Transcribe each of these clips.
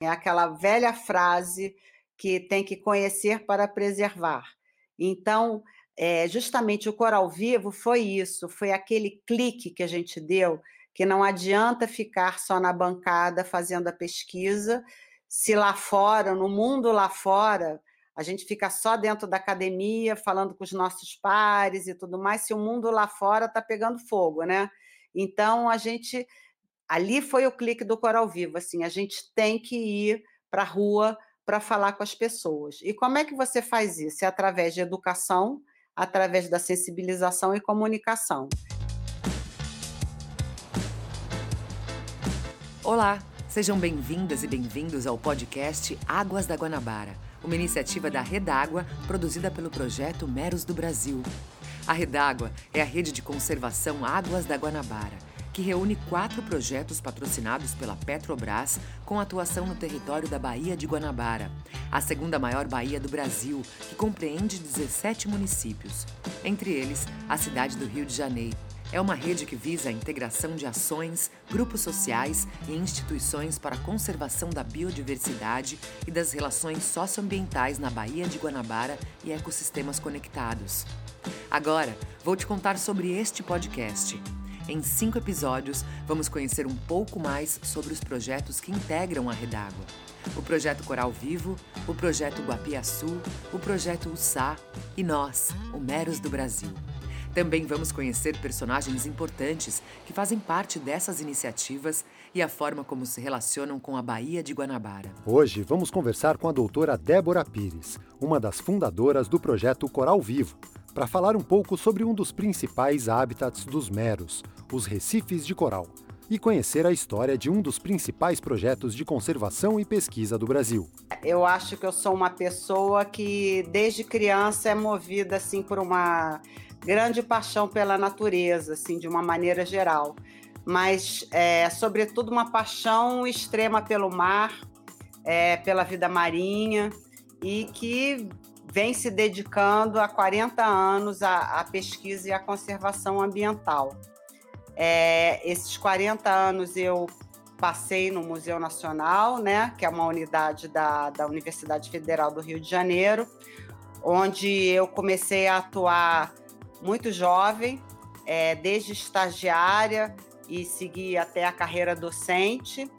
É aquela velha frase que tem que conhecer para preservar. Então, é, justamente o Coral Vivo foi isso, foi aquele clique que a gente deu, que não adianta ficar só na bancada fazendo a pesquisa, se lá fora, no mundo lá fora, a gente fica só dentro da academia, falando com os nossos pares e tudo mais, se o mundo lá fora está pegando fogo, né? Então, a gente. Ali foi o clique do Coral Vivo, assim, a gente tem que ir para a rua para falar com as pessoas. E como é que você faz isso? É através de educação, através da sensibilização e comunicação. Olá, sejam bem-vindas e bem-vindos ao podcast Águas da Guanabara, uma iniciativa da Redágua produzida pelo projeto Meros do Brasil. A Redágua é a rede de conservação Águas da Guanabara, que reúne quatro projetos patrocinados pela Petrobras com atuação no território da Baía de Guanabara, a segunda maior baía do Brasil, que compreende 17 municípios, entre eles a cidade do Rio de Janeiro. É uma rede que visa a integração de ações, grupos sociais e instituições para a conservação da biodiversidade e das relações socioambientais na Baía de Guanabara e ecossistemas conectados. Agora, vou te contar sobre este podcast. Em cinco episódios, vamos conhecer um pouco mais sobre os projetos que integram a Redágua. O projeto Coral Vivo, o projeto Guapiaçu, o projeto USA e nós, o Meros do Brasil. Também vamos conhecer personagens importantes que fazem parte dessas iniciativas e a forma como se relacionam com a Baía de Guanabara. Hoje vamos conversar com a doutora Débora Pires, uma das fundadoras do projeto Coral Vivo, para falar um pouco sobre um dos principais hábitats dos meros, os recifes de coral, e conhecer a história de um dos principais projetos de conservação e pesquisa do Brasil. Eu acho que eu sou uma pessoa que desde criança é movida assim por uma grande paixão pela natureza, assim, de uma maneira geral, mas é, sobretudo uma paixão extrema pelo mar, é, pela vida marinha e que vem se dedicando há 40 anos à, à pesquisa e à conservação ambiental. É, esses 40 anos eu passei no Museu Nacional, né, que é uma unidade da, da Universidade Federal do Rio de Janeiro, onde eu comecei a atuar muito jovem, é, desde estagiária e segui até a carreira docente,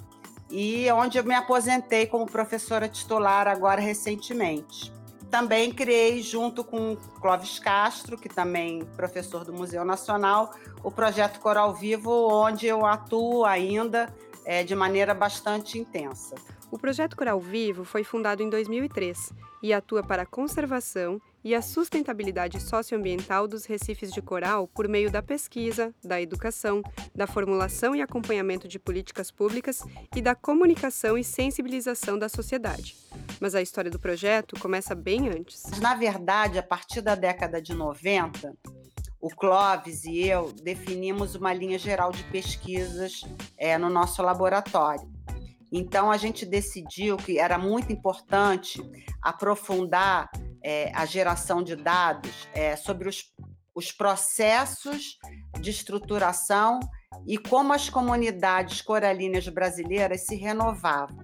e onde eu me aposentei como professora titular agora recentemente. Também criei, junto com Clóvis Castro, que também é professor do Museu Nacional, o projeto Coral Vivo, onde eu atuo ainda é, de maneira bastante intensa. O projeto Coral Vivo foi fundado em 2003 e atua para a conservação e a sustentabilidade socioambiental dos recifes de coral por meio da pesquisa, da educação, da formulação e acompanhamento de políticas públicas e da comunicação e sensibilização da sociedade. Mas a história do projeto começa bem antes. Na verdade, a partir da década de 90, o Clóvis e eu definimos uma linha geral de pesquisas é, no nosso laboratório. Então, a gente decidiu que era muito importante aprofundar é, a geração de dados é, sobre os, os processos de estruturação e como as comunidades coralinas brasileiras se renovavam.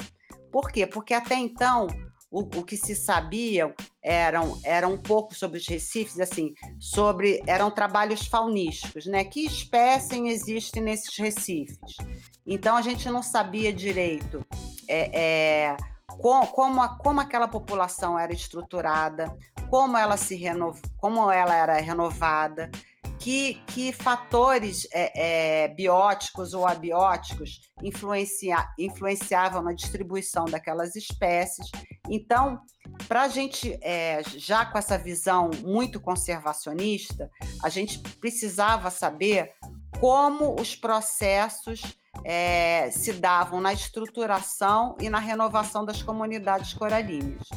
Por quê? Porque até então o, o, que se sabia eram, era um pouco sobre os recifes, assim, sobre eram trabalhos faunísticos, né? Que espécie existe nesses recifes? Então a gente não sabia direito é, é, como, como, como aquela população era estruturada, como ela se renov, como ela era renovada, que, que fatores é, é, bióticos ou abióticos influencia, influenciavam na distribuição daquelas espécies. Então, para a gente, é, já com essa visão muito conservacionista, a gente precisava saber como os processos é, se davam na estruturação e na renovação das comunidades coralinas.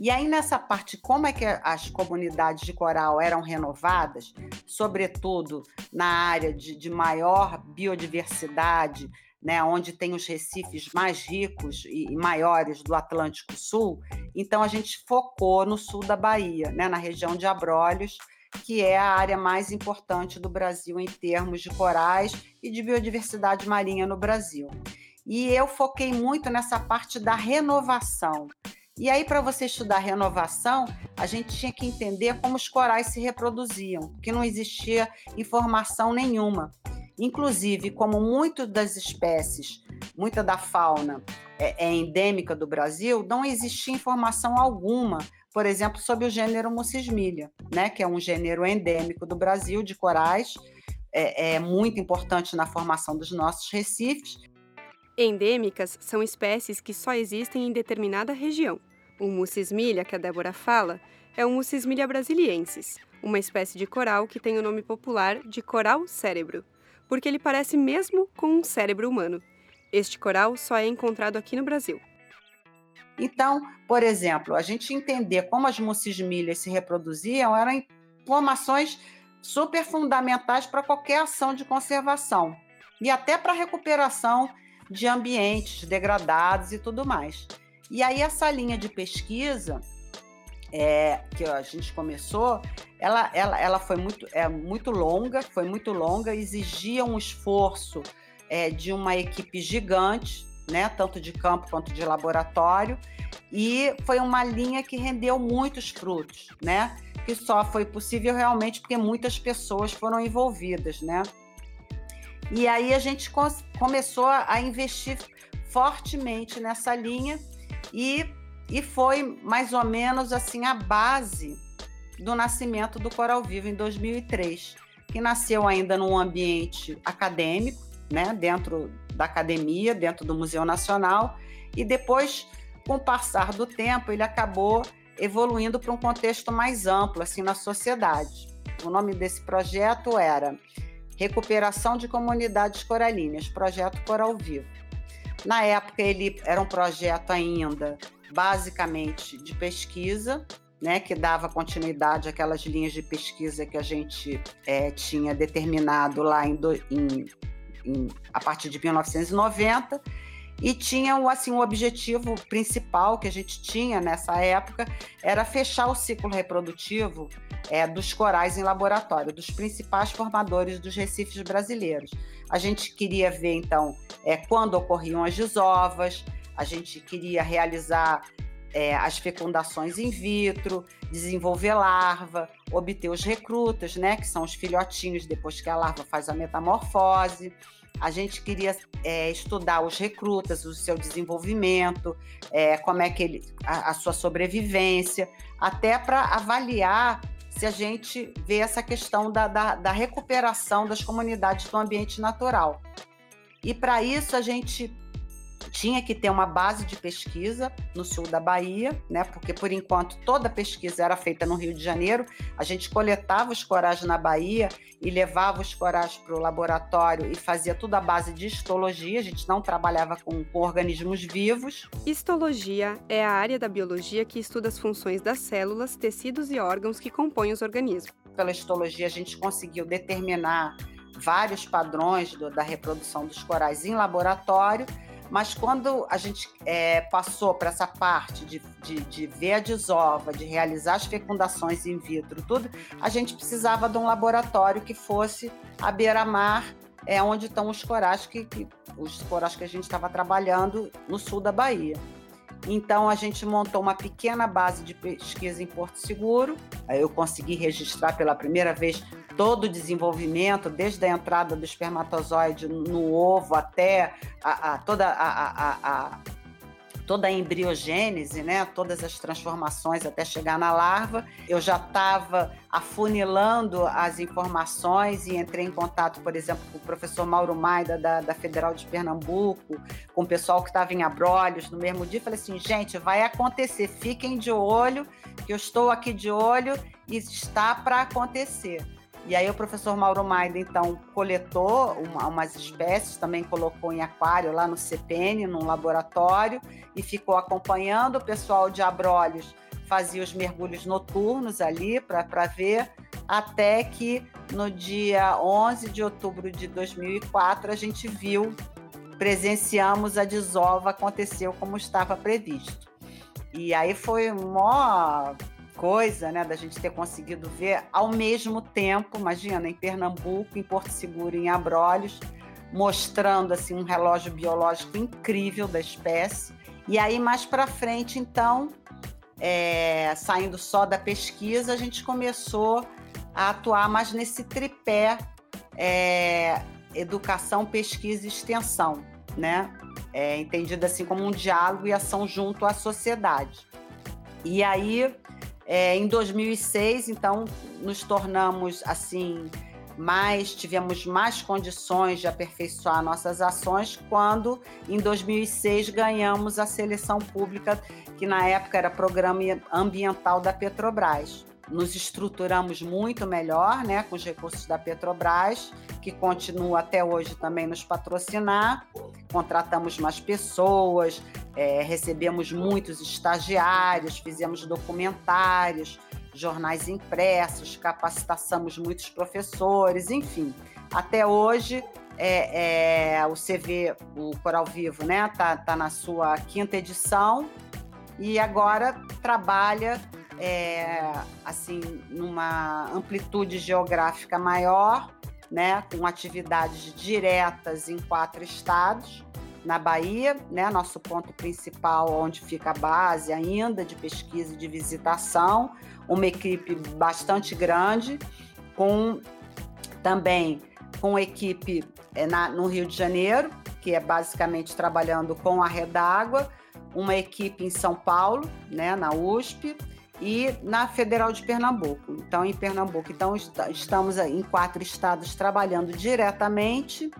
E aí, nessa parte, como é que as comunidades de coral eram renovadas, sobretudo na área de, de maior biodiversidade, né, onde tem os recifes mais ricos e, maiores do Atlântico Sul, então a gente focou no sul da Bahia, né, na região de Abrolhos, que é a área mais importante do Brasil em termos de corais e de biodiversidade marinha no Brasil. E eu foquei muito nessa parte da renovação. E aí, para você estudar renovação, a gente tinha que entender como os corais se reproduziam, que não existia informação nenhuma. Inclusive, como muitas das espécies, muita da fauna é, é endêmica do Brasil, não existia informação alguma, por exemplo, sobre o gênero Mucismilia, né, que é um gênero endêmico do Brasil de corais, é, é muito importante na formação dos nossos recifes. Endêmicas são espécies que só existem em determinada região. O Mucismilia que a Débora fala é o Mucismilia brasiliensis, uma espécie de coral que tem o nome popular de coral cérebro, porque ele parece mesmo com um cérebro humano. Este coral só é encontrado aqui no Brasil. Então, por exemplo, a gente entender como as mucismilhas se reproduziam eram informações super fundamentais para qualquer ação de conservação e até para recuperação de ambientes degradados e tudo mais. E aí essa linha de pesquisa é, que a gente começou, ela, ela, ela foi muito, é, muito longa, foi muito longa, exigia um esforço é, de uma equipe gigante, né, tanto de campo quanto de laboratório, e foi uma linha que rendeu muitos frutos, né, que só foi possível realmente porque muitas pessoas foram envolvidas, né. E aí a gente começou a investir fortemente nessa linha e, e foi mais ou menos assim a base do nascimento do Coral Vivo em 2003, que nasceu ainda num ambiente acadêmico, né, dentro da academia, dentro do Museu Nacional, e depois, com o passar do tempo, ele acabou evoluindo para um contexto mais amplo, assim, na sociedade. O nome desse projeto era Recuperação de Comunidades Coralinas, Projeto Coral Vivo. Na época, ele era um projeto ainda basicamente de pesquisa, né, que dava continuidade àquelas linhas de pesquisa que a gente é, tinha determinado lá em, do, em, a partir de 1990 e tinha assim o objetivo principal que a gente tinha nessa época era fechar o ciclo reprodutivo é, dos corais em laboratório, dos principais formadores dos recifes brasileiros. A gente queria ver então é, quando ocorriam as desovas, a gente queria realizar é, as fecundações in vitro, desenvolver larva, obter os recrutas, né, que são os filhotinhos depois que a larva faz a metamorfose. A gente queria é, estudar os recrutas, o seu desenvolvimento, é, como é que ele, a, a sua sobrevivência, até para avaliar se a gente vê essa questão da, da, da recuperação das comunidades do ambiente natural. E para isso a gente tinha que ter uma base de pesquisa no sul da Bahia, né? Porque por enquanto toda a pesquisa era feita no Rio de Janeiro. A gente coletava os corais na Bahia e levava os corais para o laboratório e fazia tudo à base de histologia. A gente não trabalhava com, com organismos vivos. Histologia é a área da biologia que estuda as funções das células, tecidos e órgãos que compõem os organismos. Pela histologia a gente conseguiu determinar vários padrões do, da reprodução dos corais em laboratório mas quando a gente é, passou para essa parte de, de, de, ver a desova, de realizar as fecundações in vitro, tudo, a gente precisava de um laboratório que fosse à beira-mar, é onde estão os corais que, que os corais que a gente estava trabalhando no sul da Bahia. Então a gente montou uma pequena base de pesquisa em Porto Seguro. Eu consegui registrar pela primeira vez todo o desenvolvimento, desde a entrada do espermatozoide no ovo até a, a toda a, a, toda a embriogênese, né, todas as transformações até chegar na larva. Eu já estava afunilando as informações e entrei em contato, por exemplo, com o professor Mauro Maida, da, da Federal de Pernambuco, com o pessoal que estava em Abrolhos no mesmo dia. Falei assim, gente, vai acontecer, fiquem de olho, que eu estou aqui de olho e está para acontecer. E aí o professor Mauro Maida, então, coletou uma, umas espécies, também colocou em aquário lá no CPN, num laboratório, e ficou acompanhando. O pessoal de Abrolhos fazia os mergulhos noturnos ali para ver, até que no dia 11 de outubro de 2004 a gente viu, presenciamos a desova, aconteceu como estava previsto. E aí foi uma coisa, né, da gente ter conseguido ver ao mesmo tempo, imagina, em Pernambuco, em Porto Seguro, em Abrolhos, mostrando assim um relógio biológico incrível da espécie. E aí mais para frente, então, é, saindo só da pesquisa, a gente começou a atuar mais nesse tripé é, educação, pesquisa e extensão, né? É, entendido assim como um diálogo e ação junto à sociedade. E aí, é, em 2006, então, nos tornamos assim mais tivemos mais condições de aperfeiçoar nossas ações quando em 2006 ganhamos a seleção pública que na época era programa ambiental da Petrobras nos estruturamos muito melhor, né, com os recursos da Petrobras, que continua até hoje também nos patrocinar. Contratamos mais pessoas, é, recebemos muitos estagiários, fizemos documentários, jornais impressos, capacitamos muitos professores, enfim. Até hoje, é, é, o CV, o Coral Vivo, né, tá, tá na sua quinta edição e agora trabalha é, assim, numa amplitude geográfica maior, né, com atividades diretas em quatro estados, na Bahia, né, nosso ponto principal, onde fica a base ainda de pesquisa e de visitação, uma equipe bastante grande, com também com equipe é, na, no Rio de Janeiro, que é basicamente trabalhando com a Redágua, uma equipe em São Paulo, né, na USP, e na Federal de Pernambuco. Então, em Pernambuco, então estamos em quatro estados trabalhando diretamente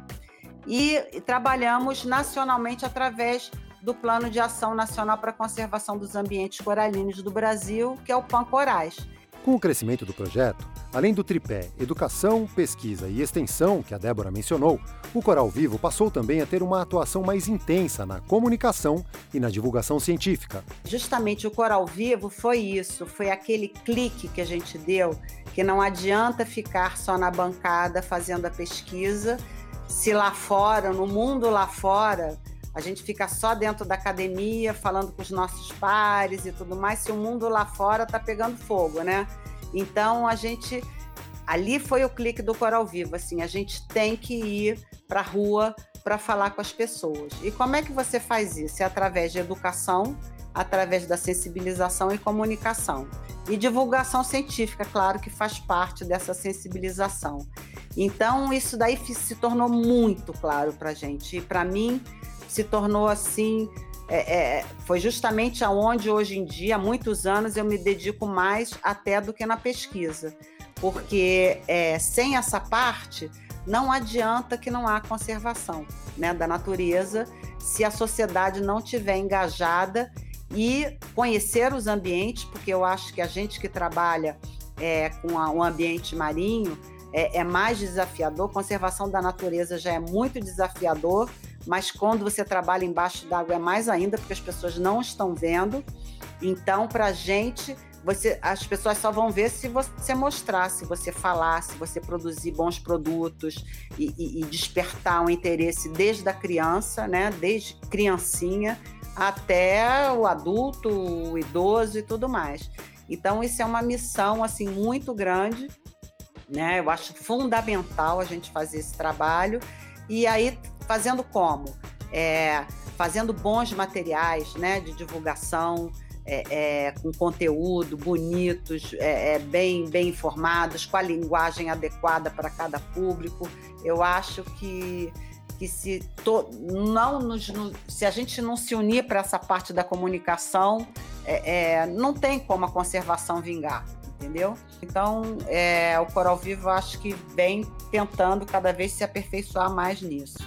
e trabalhamos nacionalmente através do Plano de Ação Nacional para a Conservação dos Ambientes Coralinos do Brasil, que é o PAN Corais. Com o crescimento do projeto, além do tripé Educação, Pesquisa e Extensão, que a Débora mencionou, o Coral Vivo passou também a ter uma atuação mais intensa na comunicação e na divulgação científica. Justamente o Coral Vivo foi isso, foi aquele clique que a gente deu, que não adianta ficar só na bancada fazendo a pesquisa, se lá fora, no mundo lá fora, a gente fica só dentro da academia, falando com os nossos pares e tudo mais, se o mundo lá fora está pegando fogo, né? Então a gente ali foi o clique do Coral Vivo, assim, a gente tem que ir para a rua para falar com as pessoas. E como é que você faz isso? É através de educação, através da sensibilização e comunicação. E divulgação científica, claro que faz parte dessa sensibilização. Então, isso daí se tornou muito claro para a gente. E para mim, se tornou assim. É, é, foi justamente aonde hoje em dia, há muitos anos, eu me dedico mais até do que na pesquisa, porque é, sem essa parte não adianta que não há conservação né, da natureza se a sociedade não tiver engajada e conhecer os ambientes, porque eu acho que a gente que trabalha é, com a, o ambiente marinho é, é mais desafiador, conservação da natureza já é muito desafiador, mas quando você trabalha embaixo d'água é mais ainda, porque as pessoas não estão vendo. Então, para a gente, você, as pessoas só vão ver se você mostrar, se você falar, se você produzir bons produtos e, e, e despertar um interesse desde a criança, né? Desde criancinha até o adulto, o idoso e tudo mais. Então, isso é uma missão assim muito grande, né? Eu acho fundamental a gente fazer esse trabalho. E aí Fazendo como? É, fazendo bons materiais né, de divulgação, é, é, com conteúdo bonitos, é, é, bem, bem informados, com a linguagem adequada para cada público. Eu acho que, que se, to, não nos, no, se a gente não se unir para essa parte da comunicação, é, não tem como a conservação vingar entendeu? Então, é, o Coral Vivo acho que vem tentando cada vez se aperfeiçoar mais nisso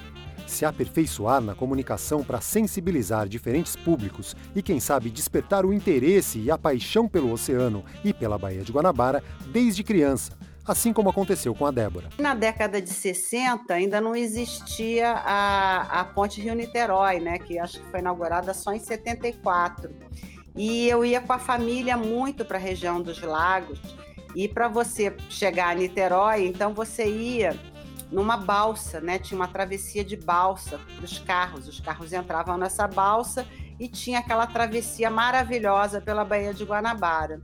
se aperfeiçoar na comunicação para sensibilizar diferentes públicos e, quem sabe, despertar o interesse e a paixão pelo oceano e pela Baía de Guanabara desde criança, assim como aconteceu com a Débora. Na década de 60 ainda não existia a, a Ponte Rio-Niterói, né, que acho que foi inaugurada só em 74. E eu ia com a família muito para a região dos lagos. E para você chegar a Niterói, então você ia numa balsa, né? Tinha uma travessia de balsa dos carros. Os carros entravam nessa balsa e tinha aquela travessia maravilhosa pela Baía de Guanabara.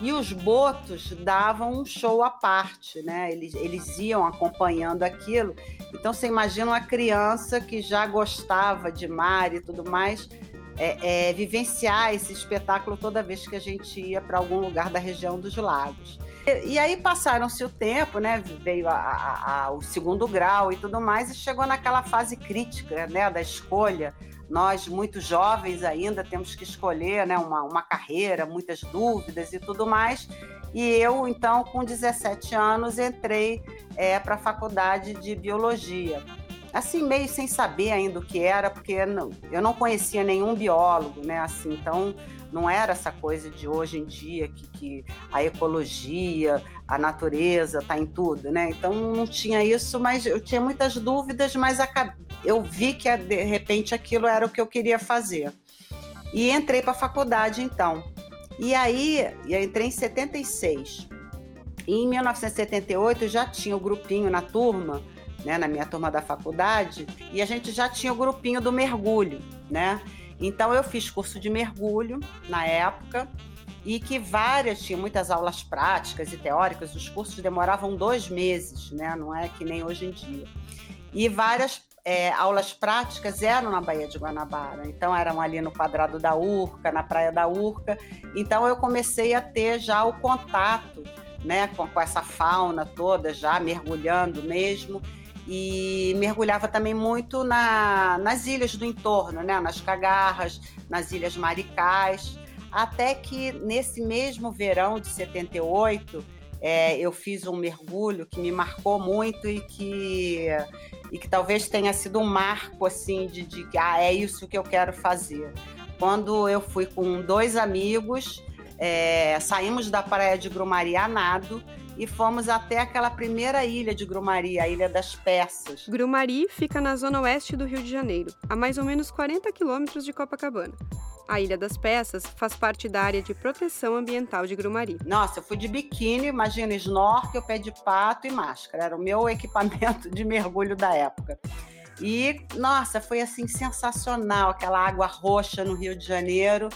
E os botos davam um show à parte, né? Eles, eles iam acompanhando aquilo. Então você imagina uma criança que já gostava de mar e tudo mais, é, é, vivenciar esse espetáculo toda vez que a gente ia para algum lugar da região dos lagos. E, aí passaram-se o tempo, né? Veio a, a, a, o segundo grau e tudo mais, e chegou naquela fase crítica né, da escolha. Nós, muito jovens ainda, temos que escolher né, uma, uma carreira, muitas dúvidas e tudo mais. E eu, então, com 17 anos, entrei é, para a faculdade de biologia assim, meio sem saber ainda o que era, porque eu não conhecia nenhum biólogo, né? Assim, então não era essa coisa de hoje em dia que, que a ecologia, a natureza está em tudo, né? Então não tinha isso, mas eu tinha muitas dúvidas, mas eu vi que de repente aquilo era o que eu queria fazer. E entrei para a faculdade então. E aí, eu entrei em 76. E em 1978 já tinha o grupinho na turma né, na minha turma da faculdade, e a gente já tinha o grupinho do mergulho, né? Então eu fiz curso de mergulho na época e que várias, tinha muitas aulas práticas e teóricas, os cursos demoravam dois meses, né? Não é que nem hoje em dia. E várias é, aulas práticas eram na Baía de Guanabara, então eram ali no quadrado da Urca, na Praia da Urca. Então eu comecei a ter já o contato né, com, com essa fauna toda, já mergulhando mesmo e mergulhava também muito na, nas ilhas do entorno, né? nas Cagarras, nas Ilhas Maricais, até que nesse mesmo verão de 78 é, eu fiz um mergulho que me marcou muito e que, e que talvez tenha sido um marco assim de, de que ah, é isso que eu quero fazer. Quando eu fui com dois amigos, é, saímos da praia de Grumari a nado e fomos até aquela primeira ilha de Grumari, a Ilha das Peças. Grumari fica na zona oeste do Rio de Janeiro, a mais ou menos 40 quilômetros de Copacabana. A Ilha das Peças faz parte da área de proteção ambiental de Grumari. Nossa, eu fui de biquíni, imagina, snorkel, pé de pato e máscara. Era o meu equipamento de mergulho da época. E, nossa, foi assim sensacional aquela água roxa no Rio de Janeiro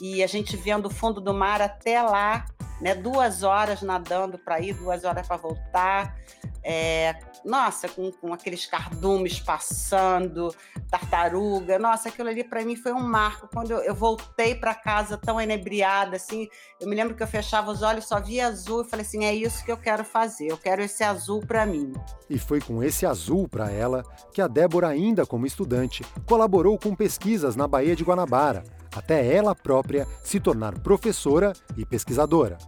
e a gente vendo o fundo do mar até lá, né? Duas horas nadando para ir, duas horas para voltar. É, nossa, com, com aqueles cardumes passando, tartaruga. Nossa, aquilo ali para mim foi um marco. Quando eu, eu voltei para casa tão enebriada, assim, eu me lembro que eu fechava os olhos, só via azul e falei assim: é isso que eu quero fazer, eu quero esse azul para mim. E foi com esse azul para ela que a Débora, ainda como estudante, colaborou com pesquisas na Baía de Guanabara até ela própria se tornar professora e pesquisadora.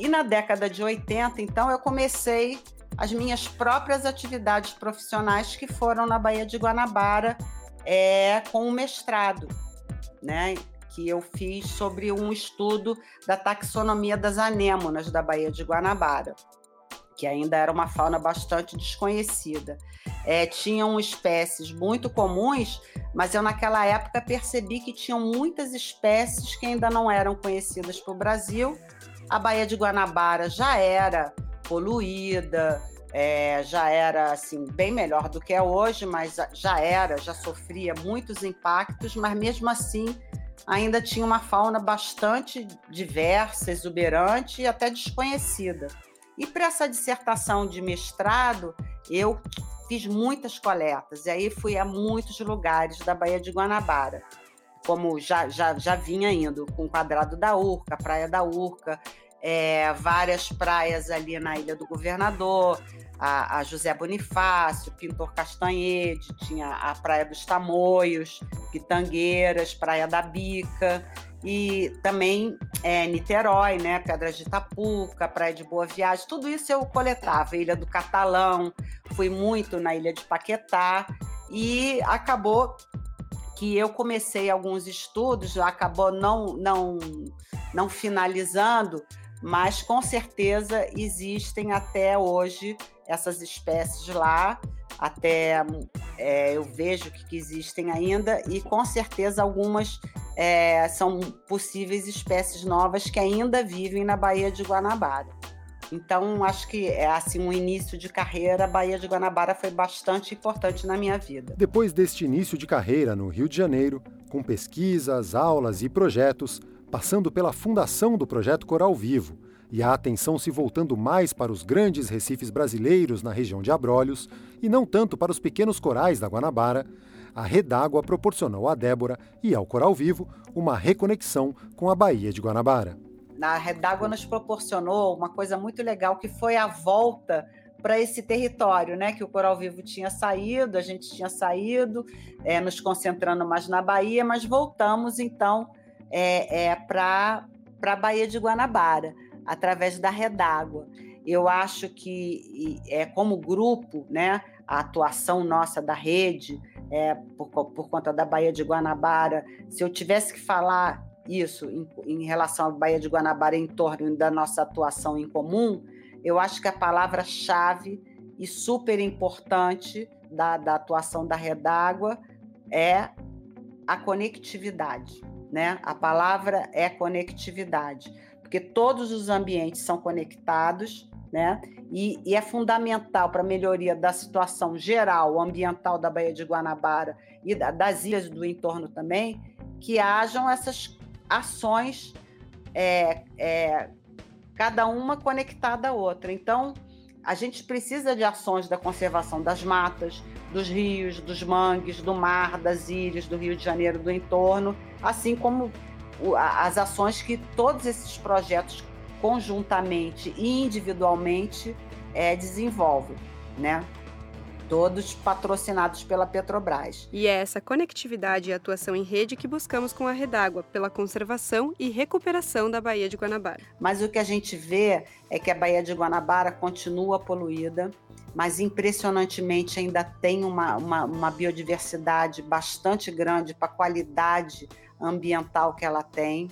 E na década de 80, então, eu comecei as minhas próprias atividades profissionais que foram na Baía de Guanabara é, com um mestrado, né? Que eu fiz sobre um estudo da taxonomia das anêmonas da Baía de Guanabara que ainda era uma fauna bastante desconhecida. É, tinham espécies muito comuns, mas eu naquela época percebi que tinham muitas espécies que ainda não eram conhecidas para o Brasil. A Baía de Guanabara já era poluída, é, já era assim bem melhor do que é hoje, mas já era, já sofria muitos impactos, mas mesmo assim ainda tinha uma fauna bastante diversa, exuberante e até desconhecida. E para essa dissertação de mestrado, eu fiz muitas coletas, e aí fui a muitos lugares da Baía de Guanabara, como já, já, já vinha indo, com o Quadrado da Urca, Praia da Urca, é, várias praias ali na Ilha do Governador, a, a, José Bonifácio, Pintor Castanhede, tinha a Praia dos Tamoios, Pitangueiras, Praia da Bica e também é, Niterói, né, Pedras de Itapuca, Praia de Boa Viagem, tudo isso eu coletava, Ilha do Catalão, fui muito na Ilha de Paquetá e acabou que eu comecei alguns estudos, acabou não não não finalizando, mas com certeza existem até hoje essas espécies lá até é, eu vejo que, existem ainda, e com certeza algumas é, são possíveis espécies novas que ainda vivem na Baía de Guanabara. Então, acho que é assim um início de carreira, a Baía de Guanabara foi bastante importante na minha vida. Depois deste início de carreira no Rio de Janeiro, com pesquisas, aulas e projetos, passando pela fundação do projeto Coral Vivo e a atenção se voltando mais para os grandes recifes brasileiros na região de Abrolhos e não tanto para os pequenos corais da Guanabara, a Redágua proporcionou a Débora e ao Coral Vivo uma reconexão com a Baía de Guanabara. A Redágua nos proporcionou uma coisa muito legal que foi a volta para esse território, né? Que o Coral Vivo tinha saído, a gente tinha saído, é, nos concentrando mais na Bahia, mas voltamos então é, é, para a Baía de Guanabara, através da Redágua. Eu acho que, é, como grupo, né, a atuação nossa da rede, é, por, por conta da Baía de Guanabara, se eu tivesse que falar isso em, em relação à Baía de Guanabara em torno da nossa atuação em comum, eu acho que a palavra-chave e super importante da, da atuação da Redágua é a conectividade. Né? A palavra é conectividade, porque todos os ambientes são conectados, né? E, e é fundamental para a melhoria da situação geral ambiental da Baía de Guanabara e da, das ilhas do entorno também, que hajam essas ações, é, é, cada uma conectada à outra. Então, a gente precisa de ações da conservação das matas, dos rios, dos mangues, do mar, das ilhas, do Rio de Janeiro, do entorno, assim como as ações que todos esses projetos conjuntamente e individualmente é, desenvolvem, né? Todos patrocinados pela Petrobras. E é essa conectividade e atuação em rede que buscamos com a Redágua, pela conservação e recuperação da Baía de Guanabara. Mas o que a gente vê é que a Baía de Guanabara continua poluída, mas impressionantemente ainda tem uma, uma, uma biodiversidade bastante grande para a qualidade ambiental que ela tem.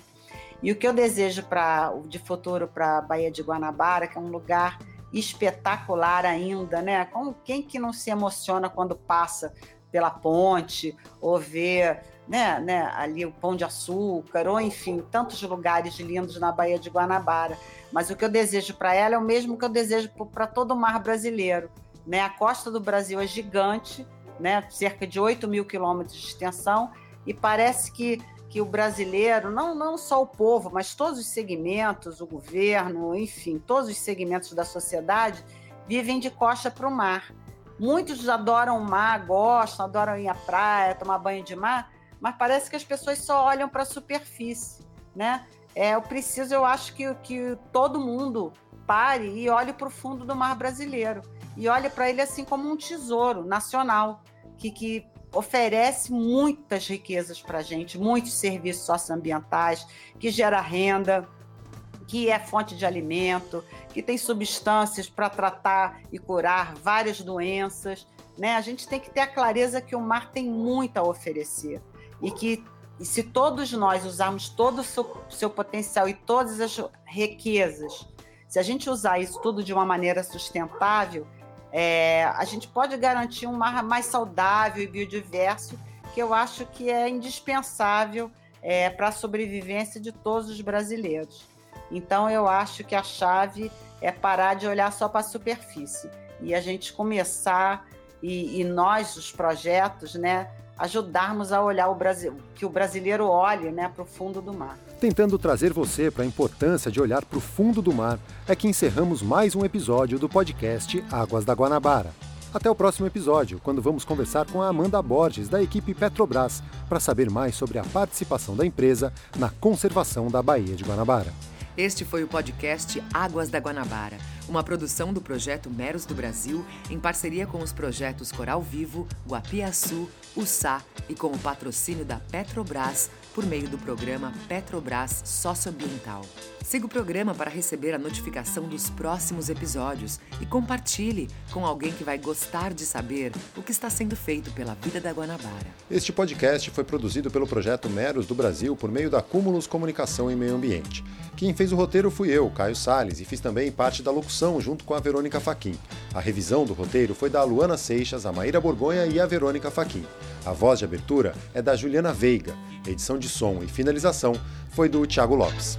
E o que eu desejo para de futuro para a Baía de Guanabara, que é um lugar espetacular ainda, né? Como quem que não se emociona quando passa pela ponte ou vê, né, né, ali o Pão de Açúcar, ou enfim, tantos lugares lindos na Baía de Guanabara. Mas o que eu desejo para ela é o mesmo que eu desejo para todo o mar brasileiro, né? A costa do Brasil é gigante, né? Cerca de 8 mil quilômetros de extensão e parece que que o brasileiro, não, não só o povo, mas todos os segmentos, o governo, enfim, todos os segmentos da sociedade vivem de costa para o mar. Muitos adoram o mar, gostam, adoram ir à praia, tomar banho de mar, mas parece que as pessoas só olham para a superfície, né? É, eu preciso, eu acho que, que todo mundo pare e olhe para o fundo do mar brasileiro e olhe para ele assim como um tesouro nacional que, que oferece muitas riquezas para a gente, muitos serviços socioambientais, que gera renda, que é fonte de alimento, que tem substâncias para tratar e curar várias doenças. Né? A gente tem que ter a clareza que o mar tem muito a oferecer e que e se todos nós usarmos todo o seu, seu potencial e todas as riquezas, se a gente usar isso tudo de uma maneira sustentável, é, a gente pode garantir um mar mais saudável e biodiverso, que eu acho que é indispensável é, para a sobrevivência de todos os brasileiros. Então, eu acho que a chave é parar de olhar só para a superfície e a gente começar, e, e nós, os projetos, né, ajudarmos a olhar o Brasil, que o brasileiro olhe né, para o fundo do mar. Tentando trazer você para a importância de olhar para o fundo do mar, é que encerramos mais um episódio do podcast Águas da Guanabara. Até o próximo episódio, quando vamos conversar com a Amanda Borges, da equipe Petrobras, para saber mais sobre a participação da empresa na conservação da Baía de Guanabara. Este foi o podcast Águas da Guanabara uma produção do projeto Meros do Brasil, em parceria com os projetos Coral Vivo, Guapiaçu, Ussá e com o patrocínio da Petrobras por meio do programa Petrobras Socioambiental. Siga o programa para receber a notificação dos próximos episódios e compartilhe com alguém que vai gostar de saber o que está sendo feito pela vida da Guanabara. Este podcast foi produzido pelo projeto Meros do Brasil por meio da Cúmulos Comunicação e Meio Ambiente. Quem fez o roteiro fui eu, Caio Sales, e fiz também parte da locução junto com a Verônica Faquin. A revisão do roteiro foi da Luana Seixas, a Maíra Borgonha e a Verônica Faquin. A voz de abertura é da Juliana Veiga. edição de som e finalização foi do Thiago Lopes.